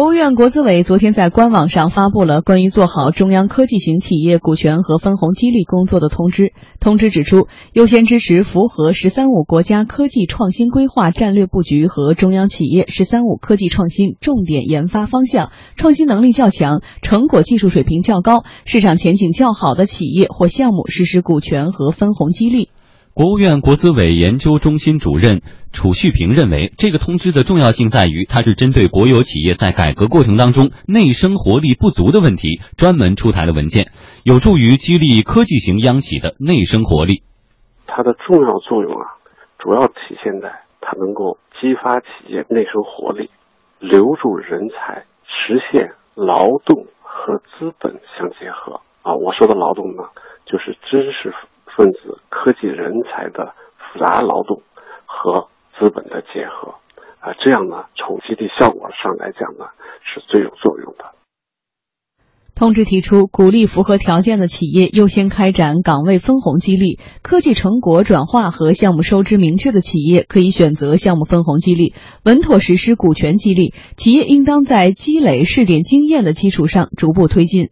国务院国资委昨天在官网上发布了关于做好中央科技型企业股权和分红激励工作的通知。通知指出，优先支持符合“十三五”国家科技创新规划战略布局和中央企业“十三五”科技创新重点研发方向，创新能力较强、成果技术水平较高、市场前景较好的企业或项目实施股权和分红激励。国务院国资委研究中心主任楚旭平认为，这个通知的重要性在于，它是针对国有企业在改革过程当中内生活力不足的问题专门出台的文件，有助于激励科技型央企的内生活力。它的重要作用啊，主要体现在它能够激发企业内生活力，留住人才，实现劳动和资本相结合啊。我说的劳动呢，就是知识。分子、科技人才的复杂劳动和资本的结合，啊，这样呢，从激励效果上来讲呢，是最有作用的。通知提出，鼓励符合条件的企业优先开展岗位分红激励，科技成果转化和项目收支明确的企业可以选择项目分红激励，稳妥实施股权激励。企业应当在积累试点经验的基础上逐步推进。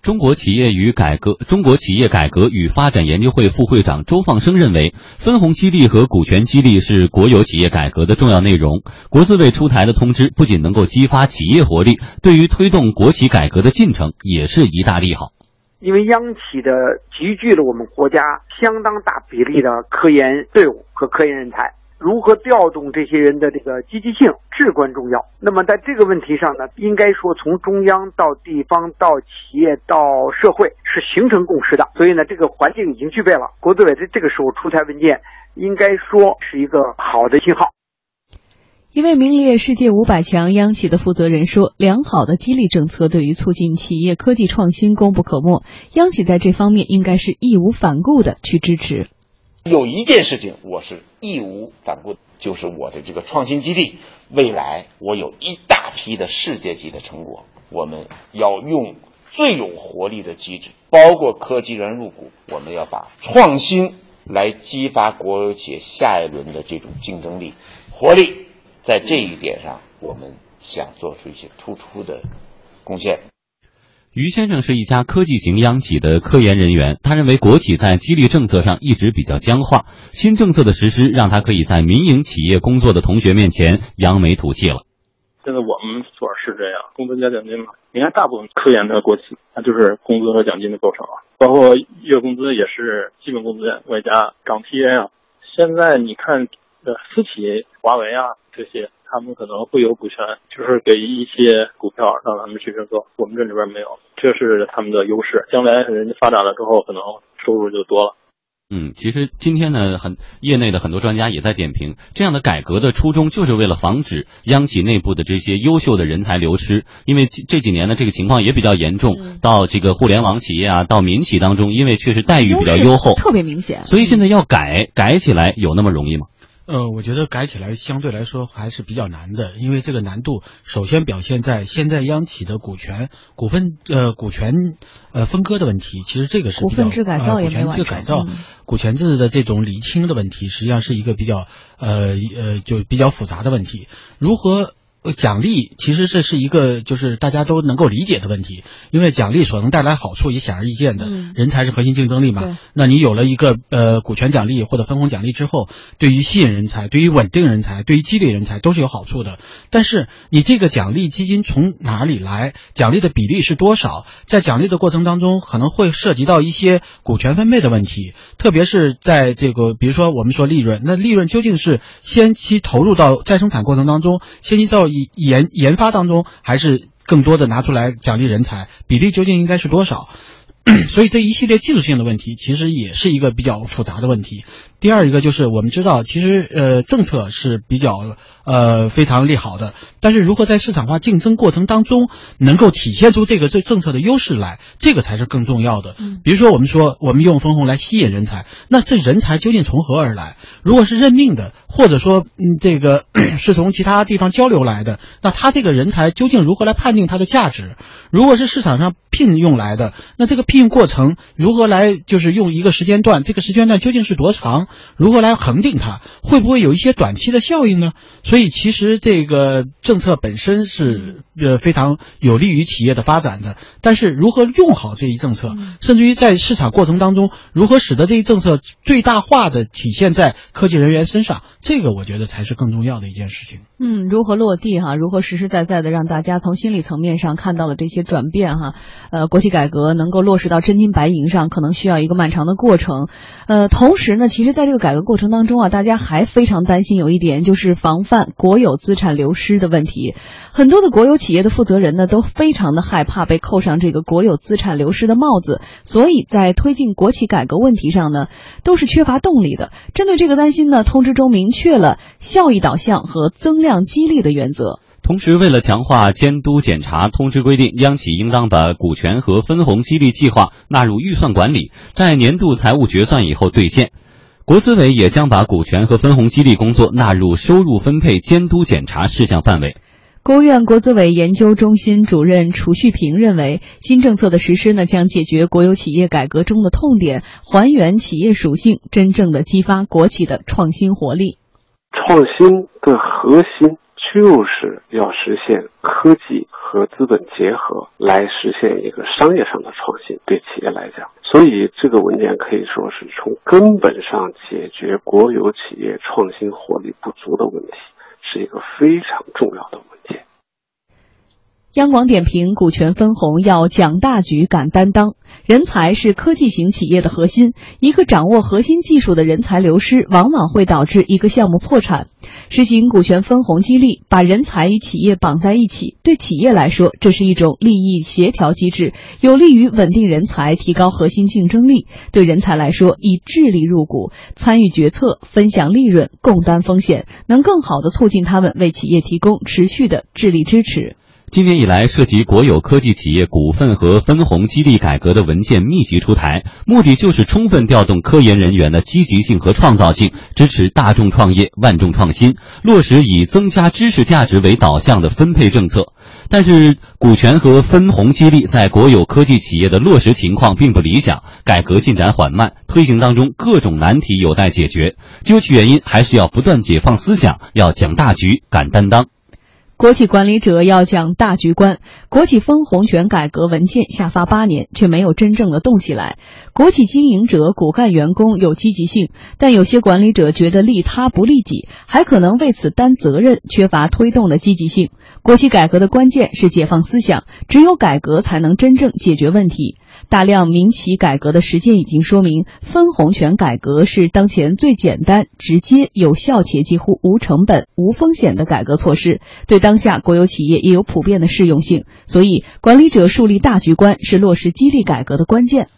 中国企业与改革中国企业改革与发展研究会副会长周放生认为，分红激励和股权激励是国有企业改革的重要内容。国资委出台的通知不仅能够激发企业活力，对于推动国企改革的进程也是一大利好。因为央企的集聚了我们国家相当大比例的科研队伍和科研人才。如何调动这些人的这个积极性至关重要。那么在这个问题上呢，应该说从中央到地方到企业到社会是形成共识的。所以呢，这个环境已经具备了。国资委在这个时候出台文件，应该说是一个好的信号。一位名列世界五百强央企的负责人说：“良好的激励政策对于促进企业科技创新功不可没，央企在这方面应该是义无反顾的去支持。”有一件事情我是义无反顾，就是我的这个创新基地，未来我有一大批的世界级的成果，我们要用最有活力的机制，包括科技人入股，我们要把创新来激发国有企业下一轮的这种竞争力、活力，在这一点上，我们想做出一些突出的贡献。于先生是一家科技型央企的科研人员，他认为国企在激励政策上一直比较僵化，新政策的实施让他可以在民营企业工作的同学面前扬眉吐气了。现在我们所是这样，工资加奖金嘛，你看大部分科研的国企，它就是工资和奖金的构成啊，包括月工资也是基本工资外加涨贴啊。现在你看，呃，私企，华为啊这些。他们可能会有股权，就是给一些股票让他们去认购。我们这里边没有，这是他们的优势。将来人家发展了之后，可能收入就多了。嗯，其实今天呢，很业内的很多专家也在点评，这样的改革的初衷就是为了防止央企内部的这些优秀的人才流失。因为这几年呢，这个情况也比较严重，到这个互联网企业啊，到民企当中，因为确实待遇比较优厚，特别明显。所以现在要改，改起来有那么容易吗？呃，我觉得改起来相对来说还是比较难的，因为这个难度首先表现在现在央企的股权、股份呃股权呃分割的问题，其实这个是股份制改造也没完成。股权制改造、股权制的这种厘清的问题，实际上是一个比较呃呃就比较复杂的问题，如何？奖励其实这是一个就是大家都能够理解的问题，因为奖励所能带来好处也显而易见的，人才是核心竞争力嘛。那你有了一个呃股权奖励或者分红奖励之后，对于吸引人才、对于稳定人才、对于激励人才都是有好处的。但是你这个奖励基金从哪里来？奖励的比例是多少？在奖励的过程当中，可能会涉及到一些股权分配的问题，特别是在这个比如说我们说利润，那利润究竟是先期投入到再生产过程当中，先期到研研发当中，还是更多的拿出来奖励人才，比例究竟应该是多少？所以这一系列技术性的问题，其实也是一个比较复杂的问题。第二一个就是我们知道，其实呃政策是比较呃非常利好的，但是如何在市场化竞争过程当中能够体现出这个这政策的优势来，这个才是更重要的。比如说我们说我们用分红来吸引人才，那这人才究竟从何而来？如果是任命的，或者说嗯这个 是从其他地方交流来的，那他这个人才究竟如何来判定他的价值？如果是市场上聘用来的，那这个聘聘用过程如何来就是用一个时间段，这个时间段究竟是多长？如何来恒定它？会不会有一些短期的效应呢？所以其实这个政策本身是呃非常有利于企业的发展的，但是如何用好这一政策，甚至于在市场过程当中如何使得这一政策最大化的体现在科技人员身上，这个我觉得才是更重要的一件事情。嗯，如何落地哈？如何实实在在的让大家从心理层面上看到了这些转变哈？呃，国企改革能够落实到真金白银上，可能需要一个漫长的过程。呃，同时呢，其实在这个改革过程当中啊，大家还非常担心有一点，就是防范国有资产流失的问题。很多的国有企业的负责人呢，都非常的害怕被扣上这个国有资产流失的帽子，所以在推进国企改革问题上呢，都是缺乏动力的。针对这个担心呢，通知中明确了效益导向和增量激励的原则。同时，为了强化监督检查，通知规定，央企应当把股权和分红激励计划纳入预算管理，在年度财务决算以后兑现。国资委也将把股权和分红激励工作纳入收入分配监督检查事项范围。国务院国资委研究中心主任楚旭平认为，新政策的实施呢，将解决国有企业改革中的痛点，还原企业属性，真正的激发国企的创新活力。创新的核心就是要实现科技和资本结合，来实现一个商业上的创新。对企业来讲，所以这个文件可以说是从根本上解决国有企业创新活力不足的问题，是一个非常重要的文件。央广点评：股权分红要讲大局、敢担当。人才是科技型企业的核心，一个掌握核心技术的人才流失，往往会导致一个项目破产。实行股权分红激励，把人才与企业绑在一起，对企业来说，这是一种利益协调机制，有利于稳定人才，提高核心竞争力。对人才来说，以智力入股，参与决策，分享利润，共担风险，能更好的促进他们为企业提供持续的智力支持。今年以来，涉及国有科技企业股份和分红激励改革的文件密集出台，目的就是充分调动科研人员的积极性和创造性，支持大众创业、万众创新，落实以增加知识价值为导向的分配政策。但是，股权和分红激励在国有科技企业的落实情况并不理想，改革进展缓慢，推行当中各种难题有待解决。究其原因，还是要不断解放思想，要讲大局、敢担当。国企管理者要讲大局观。国企分红权改革文件下发八年，却没有真正的动起来。国企经营者、骨干员工有积极性，但有些管理者觉得利他不利己，还可能为此担责任，缺乏推动的积极性。国企改革的关键是解放思想，只有改革才能真正解决问题。大量民企改革的实践已经说明，分红权改革是当前最简单、直接、有效且几乎无成本、无风险的改革措施，对当当下国有企业也有普遍的适用性。所以，管理者树立大局观是落实激励改革的关键。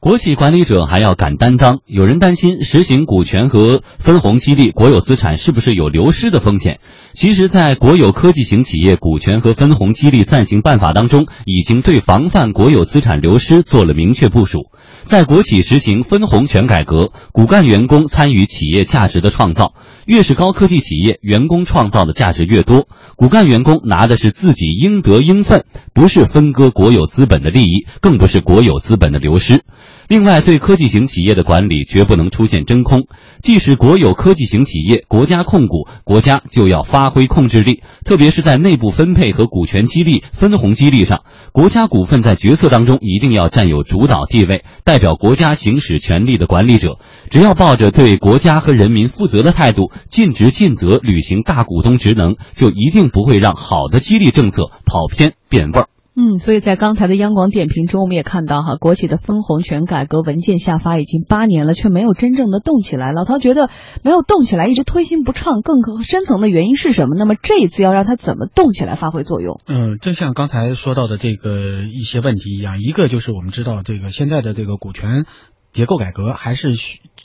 国企管理者还要敢担当。有人担心实行股权和分红激励，国有资产是不是有流失的风险？其实，在国有科技型企业股权和分红激励暂行办法当中，已经对防范国有资产流失做了明确部署。在国企实行分红权改革，骨干员工参与企业价值的创造。越是高科技企业，员工创造的价值越多，骨干员工拿的是自己应得应分，不是分割国有资本的利益，更不是国有资本的流失。另外，对科技型企业的管理绝不能出现真空。即使国有科技型企业国家控股，国家就要发挥控制力，特别是在内部分配和股权激励、分红激励上，国家股份在决策当中一定要占有主导地位，代表国家行使权力的管理者，只要抱着对国家和人民负责的态度，尽职尽责履行大股东职能，就一定不会让好的激励政策跑偏变味儿。嗯，所以在刚才的央广点评中，我们也看到哈，国企的分红权改革文件下发已经八年了，却没有真正的动起来。老陶觉得没有动起来，一直推心不畅，更深层的原因是什么？那么这一次要让它怎么动起来，发挥作用？嗯，正像刚才说到的这个一些问题一样，一个就是我们知道这个现在的这个股权结构改革还是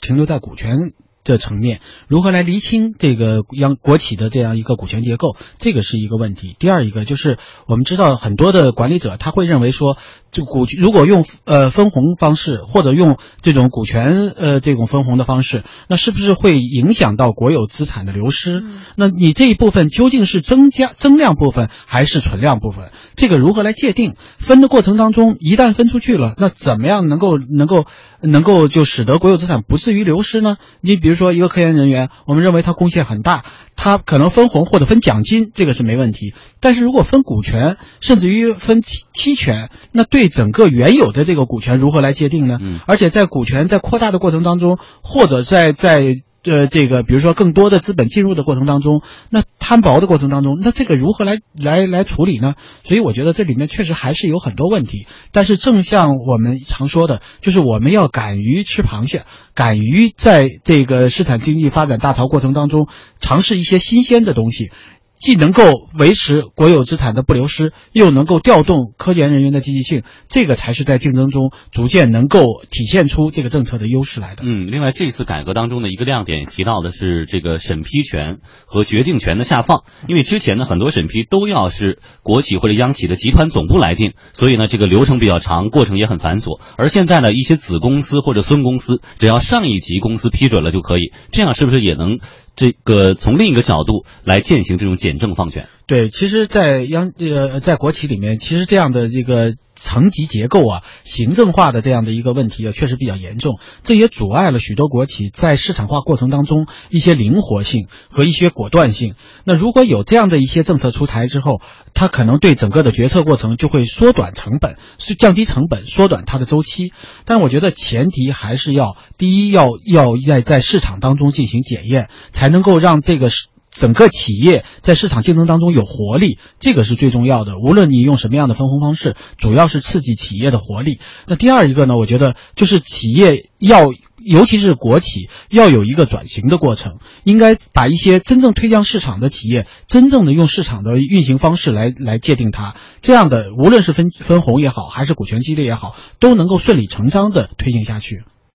停留在股权。这层面，如何来厘清这个央国企的这样一个股权结构，这个是一个问题。第二一个就是我们知道很多的管理者他会认为说，这股如果用呃分红方式或者用这种股权呃这种分红的方式，那是不是会影响到国有资产的流失？那你这一部分究竟是增加增量部分还是存量部分？这个如何来界定？分的过程当中，一旦分出去了，那怎么样能够能够能够就使得国有资产不至于流失呢？你比如说一个科研人员，我们认为他贡献很大，他可能分红或者分奖金，这个是没问题。但是如果分股权，甚至于分期期权，那对整个原有的这个股权如何来界定呢？而且在股权在扩大的过程当中，或者在在。呃，这个比如说更多的资本进入的过程当中，那摊薄的过程当中，那这个如何来来来处理呢？所以我觉得这里面确实还是有很多问题。但是正像我们常说的，就是我们要敢于吃螃蟹，敢于在这个市场经济发展大潮过程当中尝试一些新鲜的东西。既能够维持国有资产的不流失，又能够调动科研人员的积极性，这个才是在竞争中逐渐能够体现出这个政策的优势来的。嗯，另外这次改革当中的一个亮点提到的是这个审批权和决定权的下放，因为之前呢很多审批都要是国企或者央企的集团总部来定，所以呢这个流程比较长，过程也很繁琐。而现在呢一些子公司或者孙公司，只要上一级公司批准了就可以，这样是不是也能？这个从另一个角度来践行这种简政放权。对，其实，在央呃在国企里面，其实这样的这个层级结构啊，行政化的这样的一个问题啊，确实比较严重。这也阻碍了许多国企在市场化过程当中一些灵活性和一些果断性。那如果有这样的一些政策出台之后，它可能对整个的决策过程就会缩短成本，是降低成本，缩短它的周期。但我觉得前提还是要第一要要在在市场当中进行检验，才能够让这个是。整个企业在市场竞争当中有活力，这个是最重要的。无论你用什么样的分红方式，主要是刺激企业的活力。那第二一个呢，我觉得就是企业要，尤其是国企，要有一个转型的过程，应该把一些真正推向市场的企业，真正的用市场的运行方式来来界定它。这样的，无论是分分红也好，还是股权激励也好，都能够顺理成章的推行下去。